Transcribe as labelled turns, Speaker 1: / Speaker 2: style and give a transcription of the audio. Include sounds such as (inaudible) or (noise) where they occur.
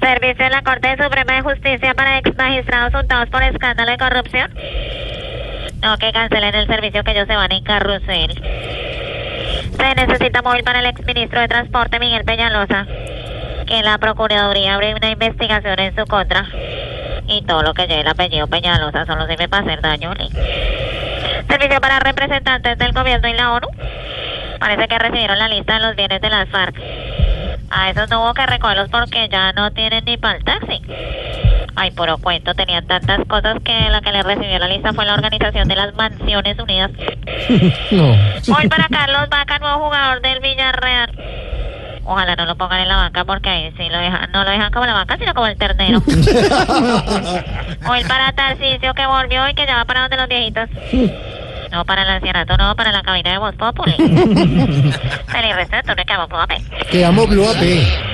Speaker 1: Servicio de la Corte Suprema de Justicia para ex magistrados untados por escándalo de corrupción. No, que cancelen el servicio que ellos se van en carrusel. Se necesita móvil para el exministro de Transporte Miguel Peñalosa. Que la Procuraduría abre una investigación en su contra. Y todo lo que lleve el apellido Peñalosa solo sirve para hacer daño. Servicio para representantes del gobierno y la ONU. Parece que recibieron la lista de los bienes de las FARC. A esos no hubo que recogerlos porque ya no tienen ni para el taxi. Ay, puro cuento, tenían tantas cosas que la que le recibió la lista fue la Organización de las Mansiones Unidas. (laughs)
Speaker 2: No.
Speaker 1: Hoy para Carlos Vaca, nuevo jugador del Villarreal. Ojalá no lo pongan en la banca porque ahí sí lo dejan, no lo dejan como la banca, sino como el ternero. (laughs) Hoy para Tarcisio que volvió y que ya va para donde los viejitos. (laughs) No para el ancianato, no para la cabina de Voz Populi. (laughs) Feliz resto de turno que a ver.
Speaker 2: Te amo Blue AP.